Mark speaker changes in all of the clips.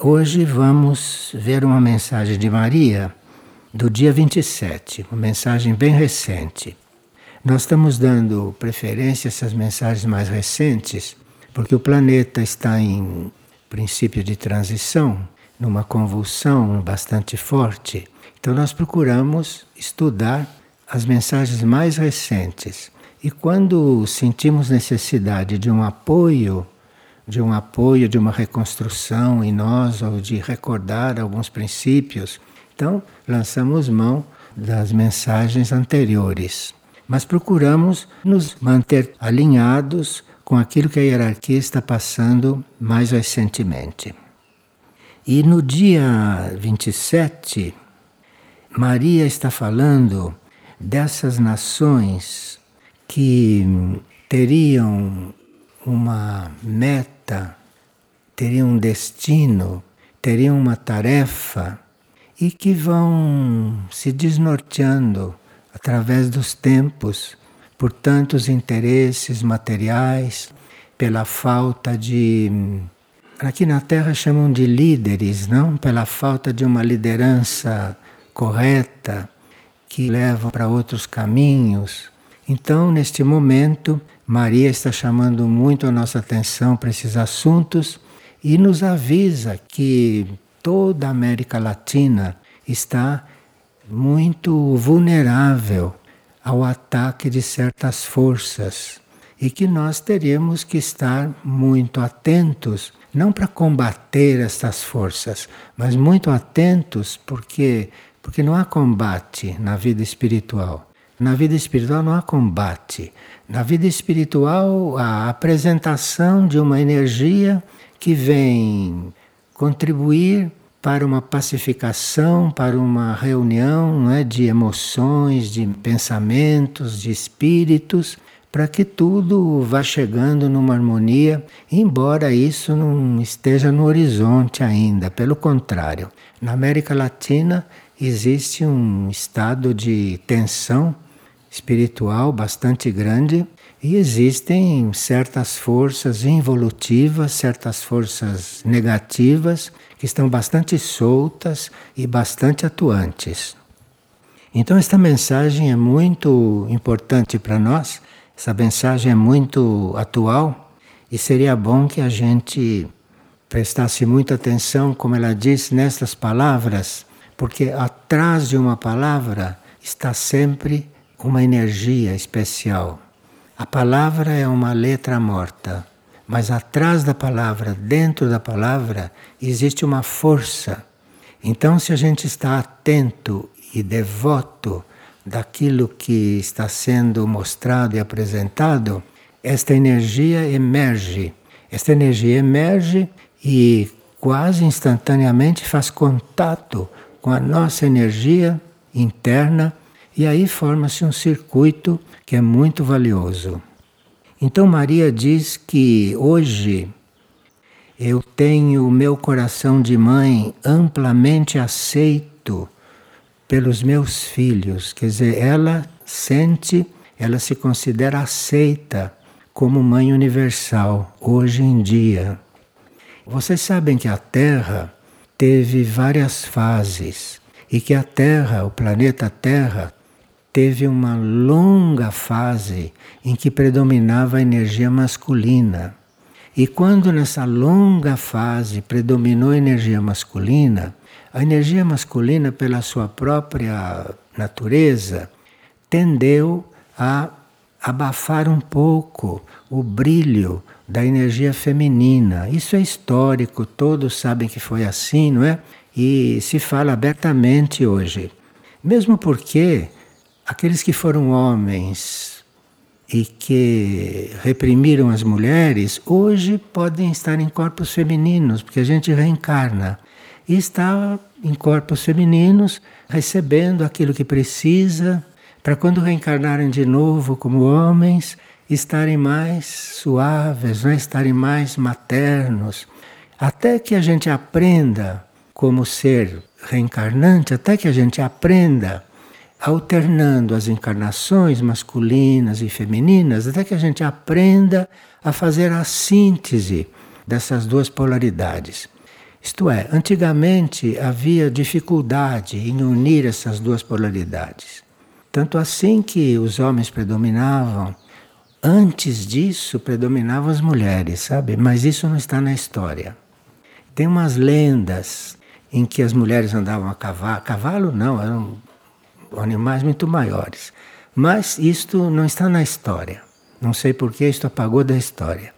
Speaker 1: Hoje vamos ver uma mensagem de Maria do dia 27, uma mensagem bem recente. Nós estamos dando preferência a essas mensagens mais recentes porque o planeta está em princípio de transição, numa convulsão bastante forte. Então nós procuramos estudar as mensagens mais recentes. E quando sentimos necessidade de um apoio, de um apoio, de uma reconstrução em nós, ou de recordar alguns princípios, então lançamos mão das mensagens anteriores. Mas procuramos nos manter alinhados com aquilo que a hierarquia está passando mais recentemente. E no dia 27, Maria está falando dessas nações que teriam uma meta, teriam um destino, teriam uma tarefa e que vão se desnorteando através dos tempos por tantos interesses materiais, pela falta de. Aqui na Terra chamam de líderes, não? Pela falta de uma liderança correta que leva para outros caminhos. Então, neste momento, Maria está chamando muito a nossa atenção para esses assuntos e nos avisa que toda a América Latina está muito vulnerável ao ataque de certas forças e que nós teríamos que estar muito atentos, não para combater estas forças, mas muito atentos porque porque não há combate na vida espiritual. Na vida espiritual não há combate. Na vida espiritual a apresentação de uma energia que vem contribuir para uma pacificação, para uma reunião não é, de emoções, de pensamentos, de espíritos, para que tudo vá chegando numa harmonia, embora isso não esteja no horizonte ainda. Pelo contrário, na América Latina existe um estado de tensão espiritual bastante grande e existem certas forças involutivas, certas forças negativas que estão bastante soltas e bastante atuantes. Então, esta mensagem é muito importante para nós, essa mensagem é muito atual e seria bom que a gente prestasse muita atenção, como ela diz, nestas palavras, porque atrás de uma palavra está sempre uma energia especial. A palavra é uma letra morta, mas atrás da palavra, dentro da palavra, existe uma força. Então, se a gente está atento e devoto daquilo que está sendo mostrado e apresentado, esta energia emerge. Esta energia emerge e quase instantaneamente faz contato com a nossa energia interna e aí forma-se um circuito que é muito valioso. Então Maria diz que hoje eu tenho o meu coração de mãe amplamente aceito pelos meus filhos. Quer dizer, ela sente, ela se considera aceita como mãe universal hoje em dia. Vocês sabem que a Terra teve várias fases e que a Terra, o planeta Terra, teve uma longa fase em que predominava a energia masculina. E quando nessa longa fase predominou a energia masculina, a energia masculina, pela sua própria natureza, tendeu a abafar um pouco o brilho da energia feminina. Isso é histórico, todos sabem que foi assim, não é? E se fala abertamente hoje. Mesmo porque aqueles que foram homens e que reprimiram as mulheres, hoje podem estar em corpos femininos, porque a gente reencarna. E está em corpos femininos, recebendo aquilo que precisa, para quando reencarnarem de novo como homens, estarem mais suaves, não é? estarem mais maternos. Até que a gente aprenda como ser reencarnante, até que a gente aprenda alternando as encarnações masculinas e femininas, até que a gente aprenda a fazer a síntese dessas duas polaridades. Isto é, antigamente havia dificuldade em unir essas duas polaridades. Tanto assim que os homens predominavam, antes disso predominavam as mulheres, sabe? Mas isso não está na história. Tem umas lendas em que as mulheres andavam a cavalo, cavalo não, eram animais muito maiores. Mas isto não está na história. Não sei por que isto apagou da história.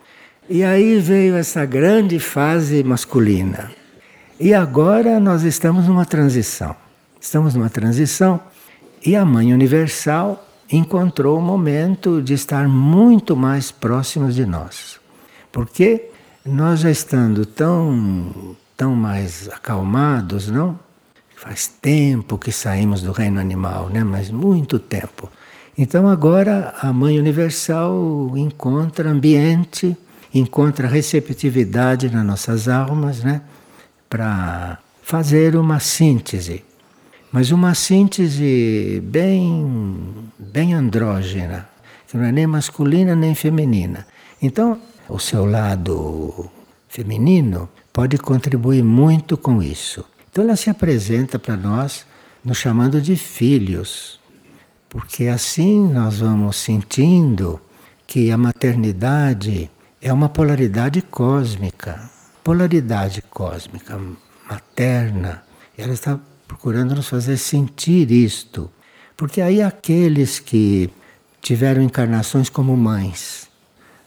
Speaker 1: E aí veio essa grande fase masculina. E agora nós estamos numa transição. Estamos numa transição e a Mãe Universal encontrou o momento de estar muito mais próximos de nós. Porque nós já estando tão, tão mais acalmados, não? Faz tempo que saímos do reino animal, né? Mas muito tempo. Então agora a Mãe Universal encontra ambiente, encontra receptividade nas nossas almas, né? Para fazer uma síntese. Mas uma síntese bem, bem andrógena, que não é nem masculina nem feminina. Então, o seu lado feminino pode contribuir muito com isso. Então ela se apresenta para nós nos chamando de filhos porque assim nós vamos sentindo que a maternidade é uma polaridade cósmica, polaridade cósmica, materna. Ela está procurando nos fazer sentir isto. Porque aí aqueles que tiveram encarnações como mães,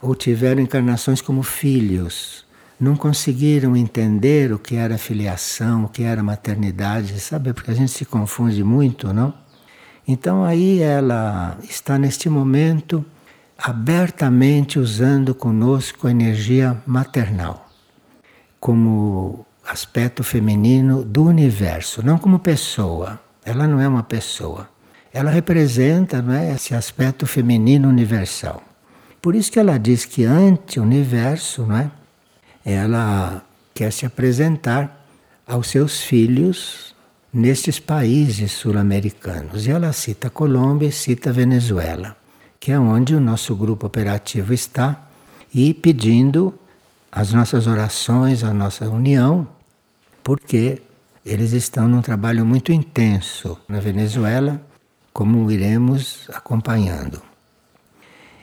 Speaker 1: ou tiveram encarnações como filhos, não conseguiram entender o que era filiação, o que era maternidade, sabe? Porque a gente se confunde muito, não? Então aí ela está neste momento abertamente usando conosco a energia maternal como aspecto feminino do universo, não como pessoa. Ela não é uma pessoa. Ela representa não é, esse aspecto feminino universal. Por isso que ela diz que anti-universo, não é? Ela quer se apresentar aos seus filhos nestes países sul-americanos. E ela cita Colômbia e cita Venezuela, que é onde o nosso grupo operativo está, e pedindo as nossas orações, a nossa união, porque eles estão num trabalho muito intenso na Venezuela, como iremos acompanhando.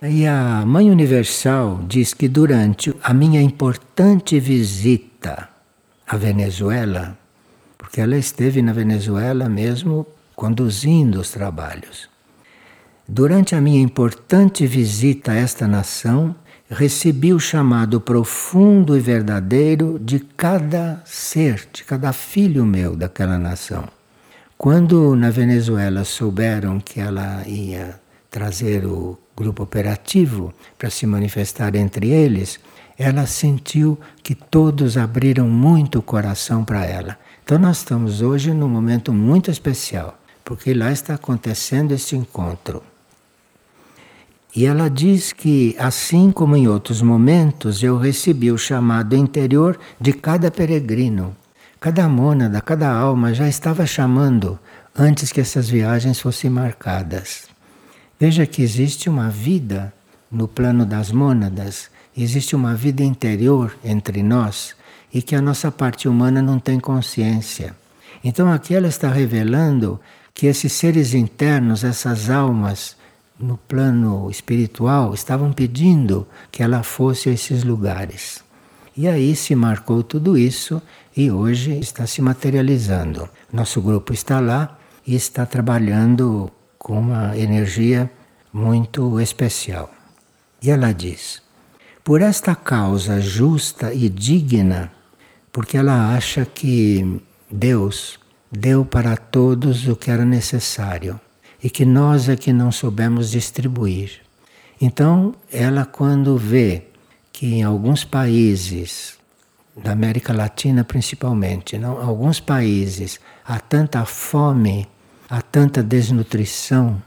Speaker 1: E a Mãe Universal diz que durante a minha importante visita à Venezuela, porque ela esteve na Venezuela mesmo conduzindo os trabalhos. Durante a minha importante visita a esta nação, recebi o chamado profundo e verdadeiro de cada ser, de cada filho meu daquela nação. Quando na Venezuela souberam que ela ia trazer o grupo operativo para se manifestar entre eles, ela sentiu que todos abriram muito o coração para ela. Então nós estamos hoje num momento muito especial, porque lá está acontecendo esse encontro. E ela diz que, assim como em outros momentos, eu recebi o chamado interior de cada peregrino. Cada mônada, cada alma já estava chamando antes que essas viagens fossem marcadas. Veja que existe uma vida no plano das mônadas, existe uma vida interior entre nós e que a nossa parte humana não tem consciência. Então aqui ela está revelando que esses seres internos, essas almas no plano espiritual, estavam pedindo que ela fosse a esses lugares. E aí se marcou tudo isso e hoje está se materializando. Nosso grupo está lá e está trabalhando com uma energia muito especial. E ela diz: Por esta causa justa e digna, porque ela acha que Deus deu para todos o que era necessário e que nós é que não soubemos distribuir. Então, ela, quando vê que em alguns países, da América Latina principalmente, não, alguns países há tanta fome, há tanta desnutrição,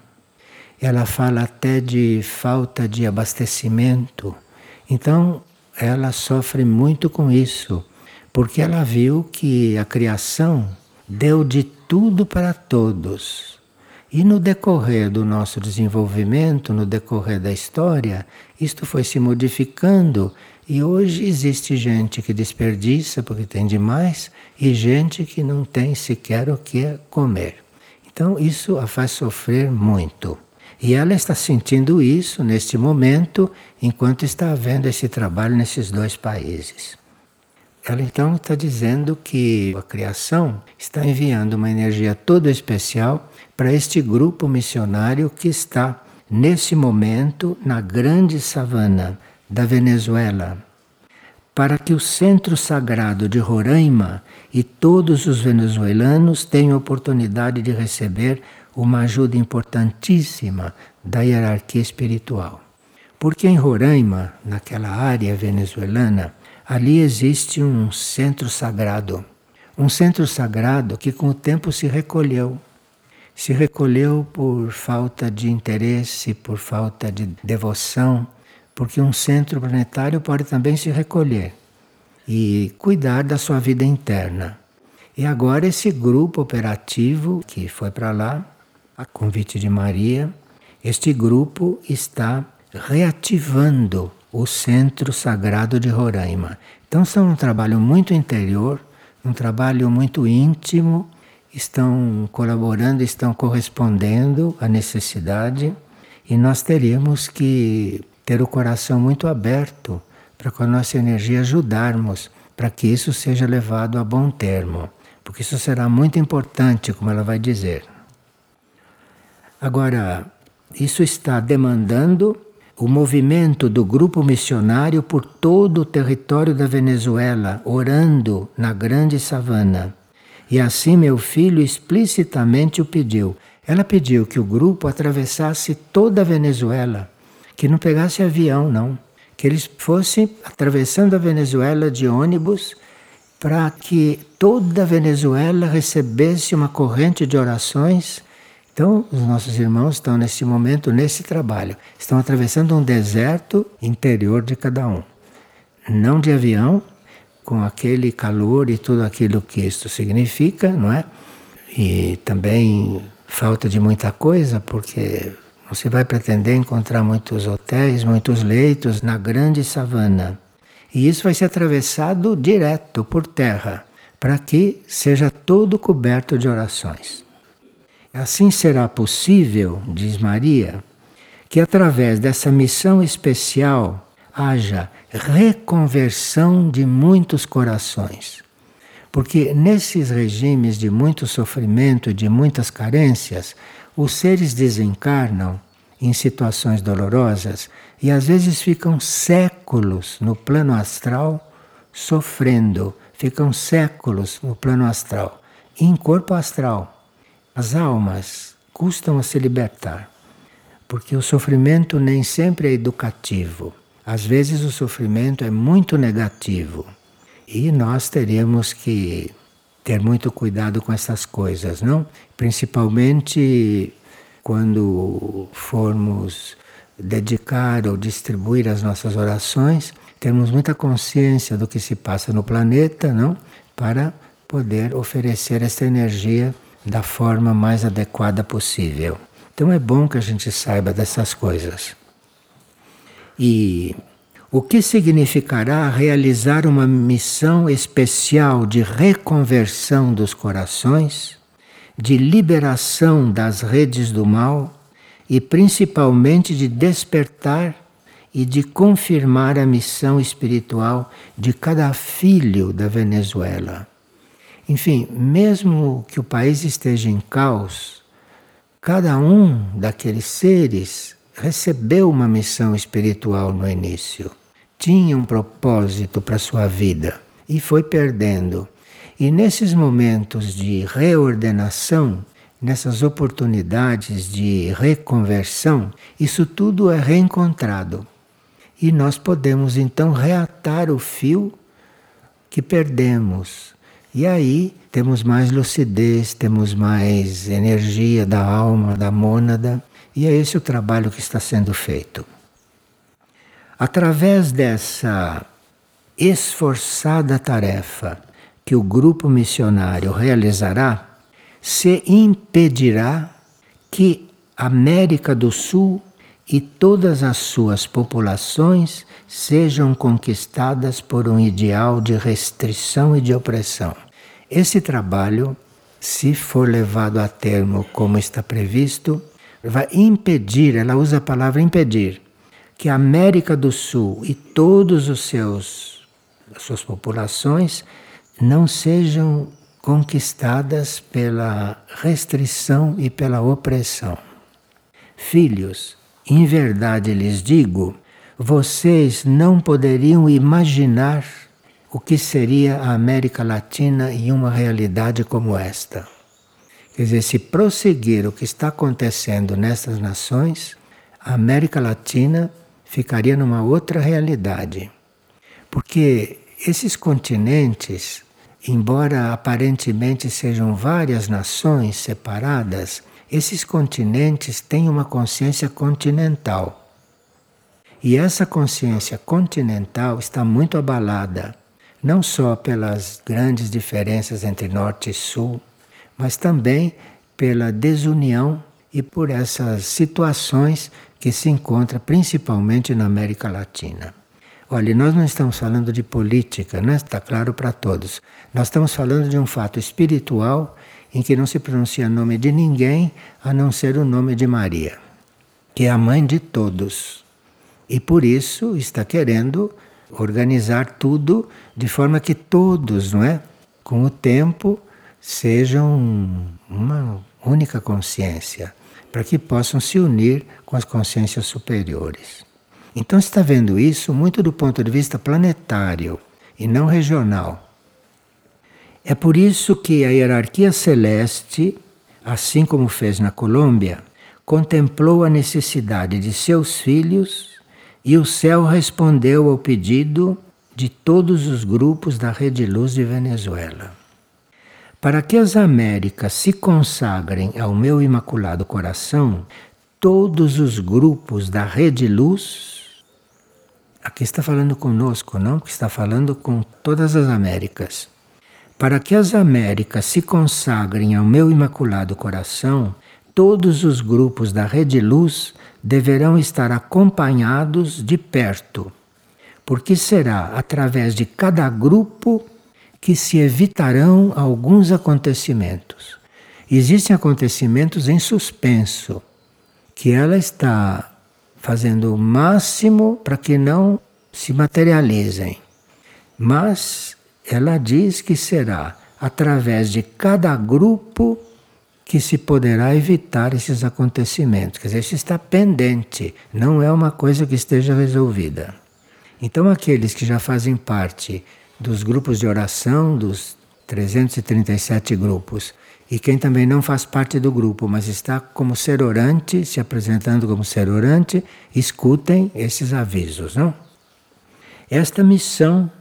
Speaker 1: ela fala até de falta de abastecimento. Então, ela sofre muito com isso porque ela viu que a criação deu de tudo para todos. E no decorrer do nosso desenvolvimento, no decorrer da história, isto foi se modificando E hoje existe gente que desperdiça porque tem demais e gente que não tem sequer o que comer. Então isso a faz sofrer muito. E ela está sentindo isso neste momento, enquanto está havendo esse trabalho nesses dois países. Ela então está dizendo que a criação está enviando uma energia toda especial para este grupo missionário que está, nesse momento, na grande savana da Venezuela, para que o centro sagrado de Roraima e todos os venezuelanos tenham oportunidade de receber uma ajuda importantíssima da hierarquia espiritual. Porque em Roraima, naquela área venezuelana, ali existe um centro sagrado. Um centro sagrado que com o tempo se recolheu. Se recolheu por falta de interesse, por falta de devoção, porque um centro planetário pode também se recolher e cuidar da sua vida interna. E agora esse grupo operativo que foi para lá, a convite de Maria, este grupo está reativando o Centro Sagrado de Roraima. Então, são um trabalho muito interior, um trabalho muito íntimo, estão colaborando, estão correspondendo à necessidade, e nós teríamos que ter o coração muito aberto para com a nossa energia ajudarmos para que isso seja levado a bom termo, porque isso será muito importante, como ela vai dizer. Agora, isso está demandando o movimento do grupo missionário por todo o território da Venezuela, orando na grande savana. E assim meu filho explicitamente o pediu. Ela pediu que o grupo atravessasse toda a Venezuela que não pegasse avião, não. Que eles fossem atravessando a Venezuela de ônibus para que toda a Venezuela recebesse uma corrente de orações. Então, os nossos irmãos estão nesse momento, nesse trabalho. Estão atravessando um deserto interior de cada um. Não de avião, com aquele calor e tudo aquilo que isto significa, não é? E também falta de muita coisa, porque você vai pretender encontrar muitos hotéis, muitos leitos na grande savana. E isso vai ser atravessado direto por terra, para que seja todo coberto de orações. Assim será possível, diz Maria, que através dessa missão especial haja reconversão de muitos corações. Porque nesses regimes de muito sofrimento, de muitas carências, os seres desencarnam em situações dolorosas e às vezes ficam séculos no plano astral sofrendo, ficam séculos no plano astral, em corpo astral. As almas custam a se libertar, porque o sofrimento nem sempre é educativo. Às vezes o sofrimento é muito negativo e nós teremos que ter muito cuidado com essas coisas, não? Principalmente quando formos dedicar ou distribuir as nossas orações, temos muita consciência do que se passa no planeta, não? Para poder oferecer essa energia da forma mais adequada possível. Então é bom que a gente saiba dessas coisas. E o que significará realizar uma missão especial de reconversão dos corações, de liberação das redes do mal e principalmente de despertar e de confirmar a missão espiritual de cada filho da Venezuela. Enfim, mesmo que o país esteja em caos, cada um daqueles seres recebeu uma missão espiritual no início tinha um propósito para sua vida e foi perdendo. E nesses momentos de reordenação, nessas oportunidades de reconversão, isso tudo é reencontrado. E nós podemos então reatar o fio que perdemos. E aí temos mais lucidez, temos mais energia da alma, da mônada, e é esse o trabalho que está sendo feito. Através dessa esforçada tarefa que o grupo missionário realizará, se impedirá que América do Sul e todas as suas populações sejam conquistadas por um ideal de restrição e de opressão. Esse trabalho, se for levado a termo como está previsto, vai impedir, ela usa a palavra impedir, que a América do Sul e todos os seus as suas populações não sejam conquistadas pela restrição e pela opressão. Filhos, em verdade lhes digo, vocês não poderiam imaginar o que seria a América Latina em uma realidade como esta. Quer dizer, se prosseguir o que está acontecendo nessas nações, a América Latina ficaria numa outra realidade. Porque esses continentes, embora aparentemente sejam várias nações separadas, esses continentes têm uma consciência continental. E essa consciência continental está muito abalada, não só pelas grandes diferenças entre norte e sul, mas também pela desunião e por essas situações que se encontram principalmente na América Latina. Olha, nós não estamos falando de política, né? está claro para todos. Nós estamos falando de um fato espiritual em que não se pronuncia nome de ninguém a não ser o nome de Maria, que é a mãe de todos. E por isso está querendo organizar tudo de forma que todos, não é? Com o tempo, sejam uma única consciência, para que possam se unir com as consciências superiores. Então está vendo isso muito do ponto de vista planetário e não regional. É por isso que a hierarquia celeste, assim como fez na Colômbia, contemplou a necessidade de seus filhos e o céu respondeu ao pedido de todos os grupos da Rede Luz de Venezuela. Para que as Américas se consagrem ao meu imaculado coração, todos os grupos da Rede Luz, aqui está falando conosco, não? Porque está falando com todas as Américas para que as Américas se consagrem ao meu imaculado coração, todos os grupos da Rede Luz deverão estar acompanhados de perto, porque será através de cada grupo que se evitarão alguns acontecimentos. Existem acontecimentos em suspenso, que ela está fazendo o máximo para que não se materializem. Mas ela diz que será através de cada grupo que se poderá evitar esses acontecimentos. Quer dizer, isso está pendente, não é uma coisa que esteja resolvida. Então, aqueles que já fazem parte dos grupos de oração, dos 337 grupos, e quem também não faz parte do grupo, mas está como ser orante, se apresentando como ser orante, escutem esses avisos, não? Esta missão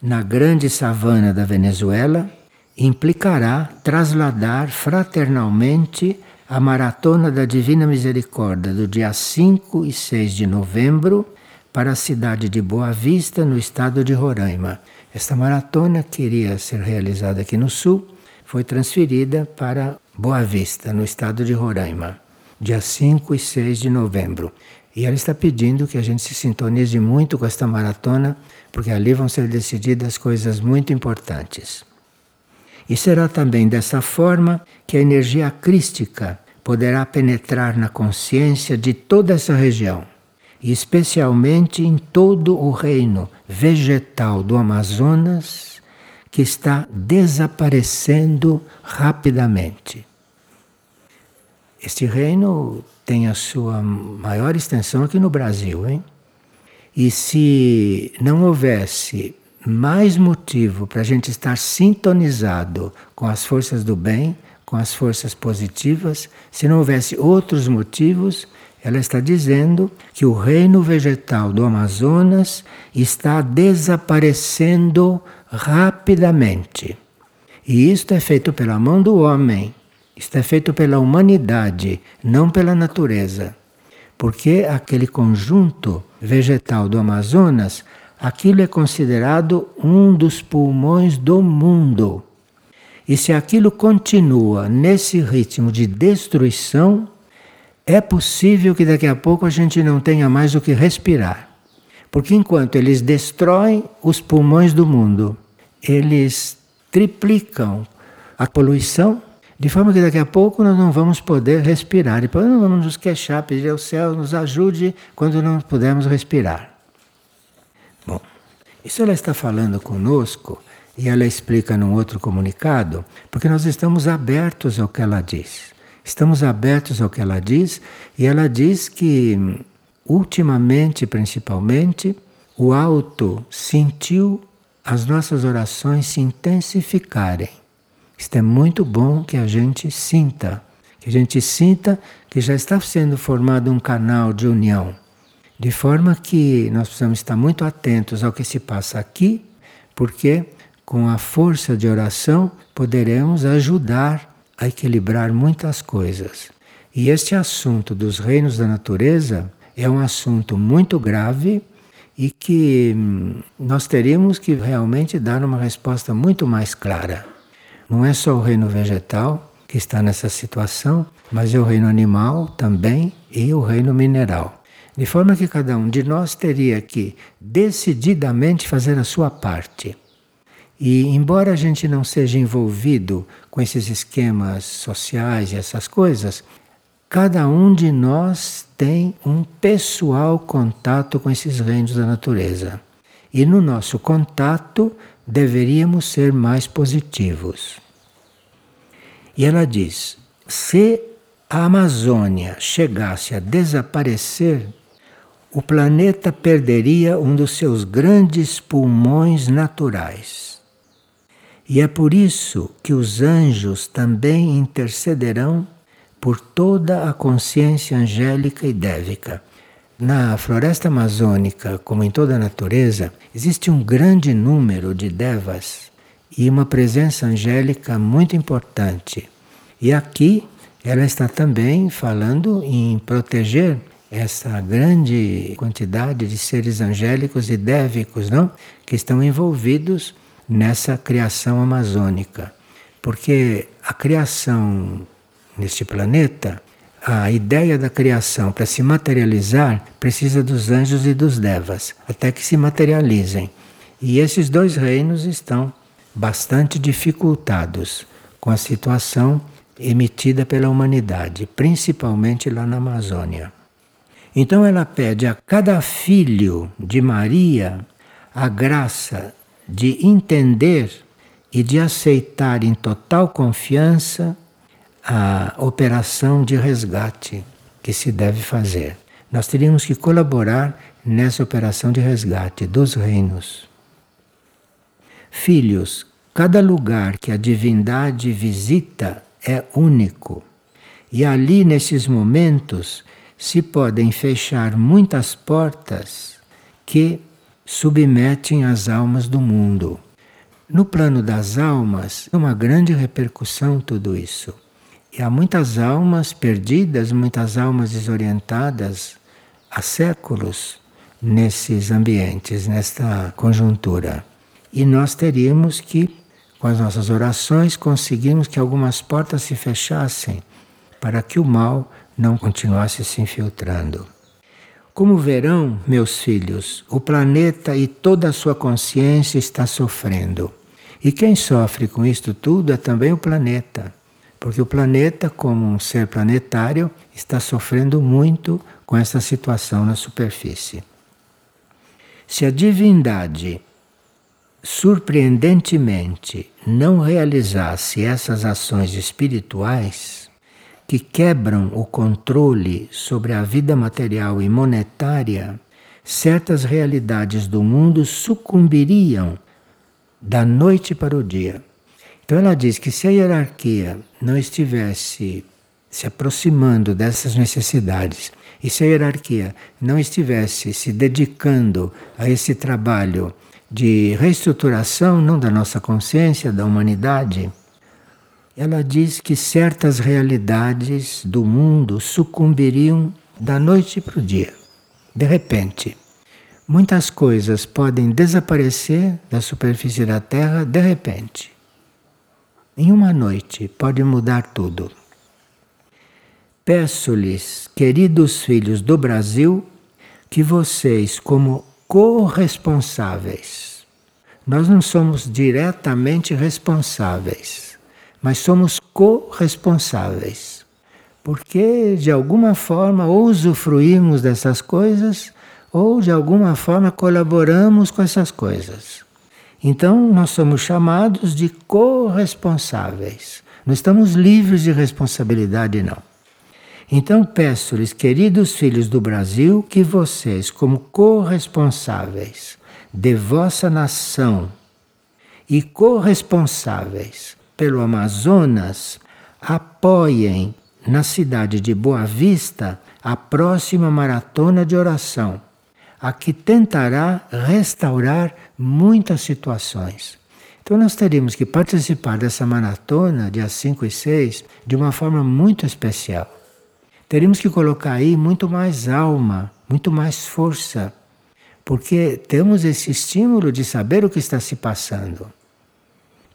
Speaker 1: na grande savana da Venezuela implicará trasladar fraternalmente a Maratona da Divina Misericórdia do dia 5 e 6 de novembro para a cidade de Boa Vista, no estado de Roraima. Esta maratona queria ser realizada aqui no sul, foi transferida para Boa Vista, no estado de Roraima, dia 5 e 6 de novembro. E ela está pedindo que a gente se sintonize muito com esta maratona, porque ali vão ser decididas coisas muito importantes. E será também dessa forma que a energia crística poderá penetrar na consciência de toda essa região, e especialmente em todo o reino vegetal do Amazonas, que está desaparecendo rapidamente. Este reino tem a sua maior extensão aqui no Brasil, hein? E se não houvesse mais motivo para a gente estar sintonizado com as forças do bem, com as forças positivas, se não houvesse outros motivos, ela está dizendo que o reino vegetal do Amazonas está desaparecendo rapidamente. E isto é feito pela mão do homem, isto é feito pela humanidade, não pela natureza. Porque aquele conjunto vegetal do Amazonas, aquilo é considerado um dos pulmões do mundo. E se aquilo continua nesse ritmo de destruição, é possível que daqui a pouco a gente não tenha mais o que respirar. Porque enquanto eles destroem os pulmões do mundo, eles triplicam a poluição, de forma que daqui a pouco nós não vamos poder respirar. Depois não vamos nos queixar, pedir ao céu nos ajude quando não pudermos respirar. Bom, isso ela está falando conosco e ela explica num outro comunicado, porque nós estamos abertos ao que ela diz. Estamos abertos ao que ela diz e ela diz que, ultimamente, principalmente, o alto sentiu as nossas orações se intensificarem. Isto é muito bom que a gente sinta, que a gente sinta que já está sendo formado um canal de união, de forma que nós precisamos estar muito atentos ao que se passa aqui, porque com a força de oração poderemos ajudar a equilibrar muitas coisas. E este assunto dos reinos da natureza é um assunto muito grave e que hum, nós teríamos que realmente dar uma resposta muito mais clara. Não é só o reino vegetal que está nessa situação, mas é o reino animal também e o reino mineral. De forma que cada um de nós teria que decididamente fazer a sua parte. E embora a gente não seja envolvido com esses esquemas sociais e essas coisas, cada um de nós tem um pessoal contato com esses reinos da natureza. E no nosso contato deveríamos ser mais positivos. E ela diz: se a Amazônia chegasse a desaparecer, o planeta perderia um dos seus grandes pulmões naturais. E é por isso que os anjos também intercederão por toda a consciência angélica e dévica. Na floresta amazônica, como em toda a natureza, existe um grande número de devas e uma presença angélica muito importante. E aqui ela está também falando em proteger essa grande quantidade de seres angélicos e dévicos, não? Que estão envolvidos nessa criação amazônica. Porque a criação neste planeta, a ideia da criação para se materializar precisa dos anjos e dos devas, até que se materializem. E esses dois reinos estão bastante dificultados com a situação emitida pela humanidade, principalmente lá na Amazônia. Então ela pede a cada filho de Maria a graça de entender e de aceitar em total confiança a operação de resgate que se deve fazer. Nós teríamos que colaborar nessa operação de resgate dos reinos. Filhos, cada lugar que a divindade visita é único. E ali, nesses momentos, se podem fechar muitas portas que submetem as almas do mundo. No plano das almas, é uma grande repercussão tudo isso. E há muitas almas perdidas, muitas almas desorientadas há séculos nesses ambientes, nesta conjuntura. E nós teríamos que, com as nossas orações, conseguirmos que algumas portas se fechassem para que o mal não continuasse se infiltrando. Como verão, meus filhos, o planeta e toda a sua consciência está sofrendo. E quem sofre com isto tudo é também o planeta. Porque o planeta, como um ser planetário, está sofrendo muito com essa situação na superfície. Se a divindade surpreendentemente não realizasse essas ações espirituais, que quebram o controle sobre a vida material e monetária, certas realidades do mundo sucumbiriam da noite para o dia. Então ela diz que se a hierarquia não estivesse se aproximando dessas necessidades e se a hierarquia não estivesse se dedicando a esse trabalho de reestruturação, não da nossa consciência, da humanidade, ela diz que certas realidades do mundo sucumbiriam da noite para o dia. De repente, muitas coisas podem desaparecer da superfície da Terra de repente. Em uma noite pode mudar tudo. Peço-lhes, queridos filhos do Brasil, que vocês, como corresponsáveis, nós não somos diretamente responsáveis, mas somos corresponsáveis. Porque de alguma forma ou usufruímos dessas coisas ou de alguma forma colaboramos com essas coisas. Então nós somos chamados de corresponsáveis. Não estamos livres de responsabilidade, não. Então peço-lhes, queridos filhos do Brasil, que vocês, como corresponsáveis de vossa nação e corresponsáveis pelo Amazonas, apoiem na cidade de Boa Vista a próxima maratona de oração, a que tentará restaurar muitas situações. Então nós teríamos que participar dessa maratona, dia 5 e 6, de uma forma muito especial. Teríamos que colocar aí muito mais alma, muito mais força, porque temos esse estímulo de saber o que está se passando.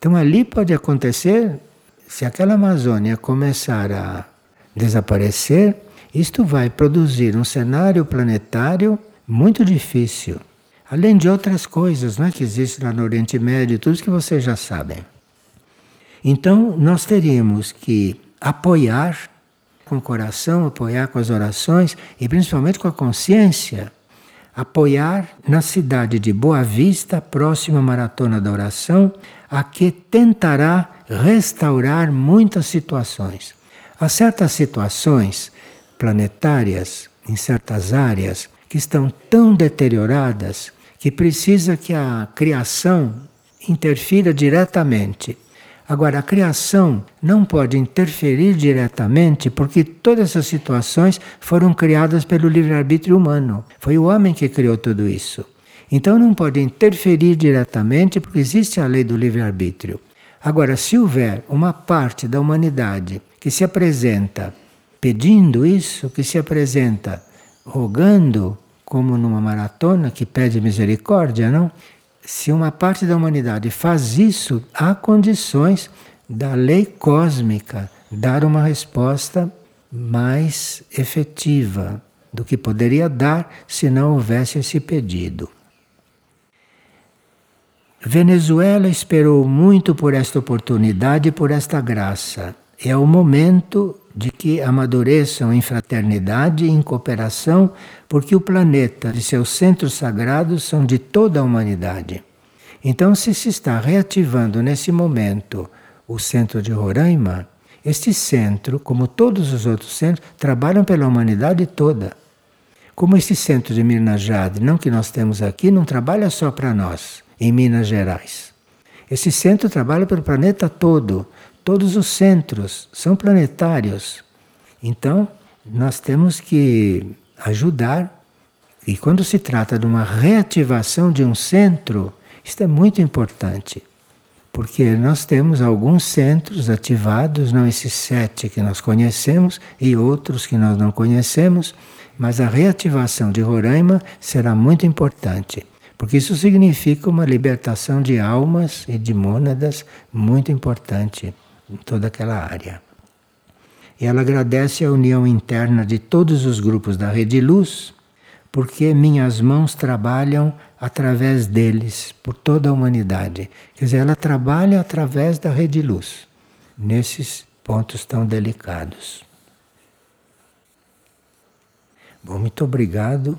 Speaker 1: Então ali pode acontecer, se aquela Amazônia começar a desaparecer, isto vai produzir um cenário planetário muito difícil. Além de outras coisas não é, que existem lá no Oriente Médio, tudo que vocês já sabem. Então, nós teríamos que apoiar com o coração, apoiar com as orações e principalmente com a consciência, apoiar na cidade de Boa Vista, próxima maratona da oração, a que tentará restaurar muitas situações. Há certas situações planetárias, em certas áreas, que estão tão deterioradas que precisa que a criação interfira diretamente. Agora, a criação não pode interferir diretamente porque todas essas situações foram criadas pelo livre-arbítrio humano. Foi o homem que criou tudo isso. Então não pode interferir diretamente porque existe a lei do livre-arbítrio. Agora, se houver uma parte da humanidade que se apresenta pedindo isso, que se apresenta rogando como numa maratona que pede misericórdia, não? Se uma parte da humanidade faz isso, há condições da lei cósmica dar uma resposta mais efetiva do que poderia dar se não houvesse esse pedido. Venezuela esperou muito por esta oportunidade e por esta graça. É o momento de que amadureçam em fraternidade e em cooperação, porque o planeta e seus centros sagrados são de toda a humanidade. Então, se se está reativando nesse momento o centro de Roraima, este centro, como todos os outros centros, trabalham pela humanidade toda. Como esse centro de Minas Jade, não que nós temos aqui, não trabalha só para nós, em Minas Gerais. Esse centro trabalha pelo planeta todo, Todos os centros são planetários. Então, nós temos que ajudar. E quando se trata de uma reativação de um centro, isto é muito importante. Porque nós temos alguns centros ativados, não esses sete que nós conhecemos e outros que nós não conhecemos, mas a reativação de Roraima será muito importante. Porque isso significa uma libertação de almas e de mônadas muito importante em toda aquela área. Ela agradece a união interna de todos os grupos da Rede Luz, porque minhas mãos trabalham através deles, por toda a humanidade. Quer dizer, ela trabalha através da Rede Luz, nesses pontos tão delicados. Bom, muito obrigado.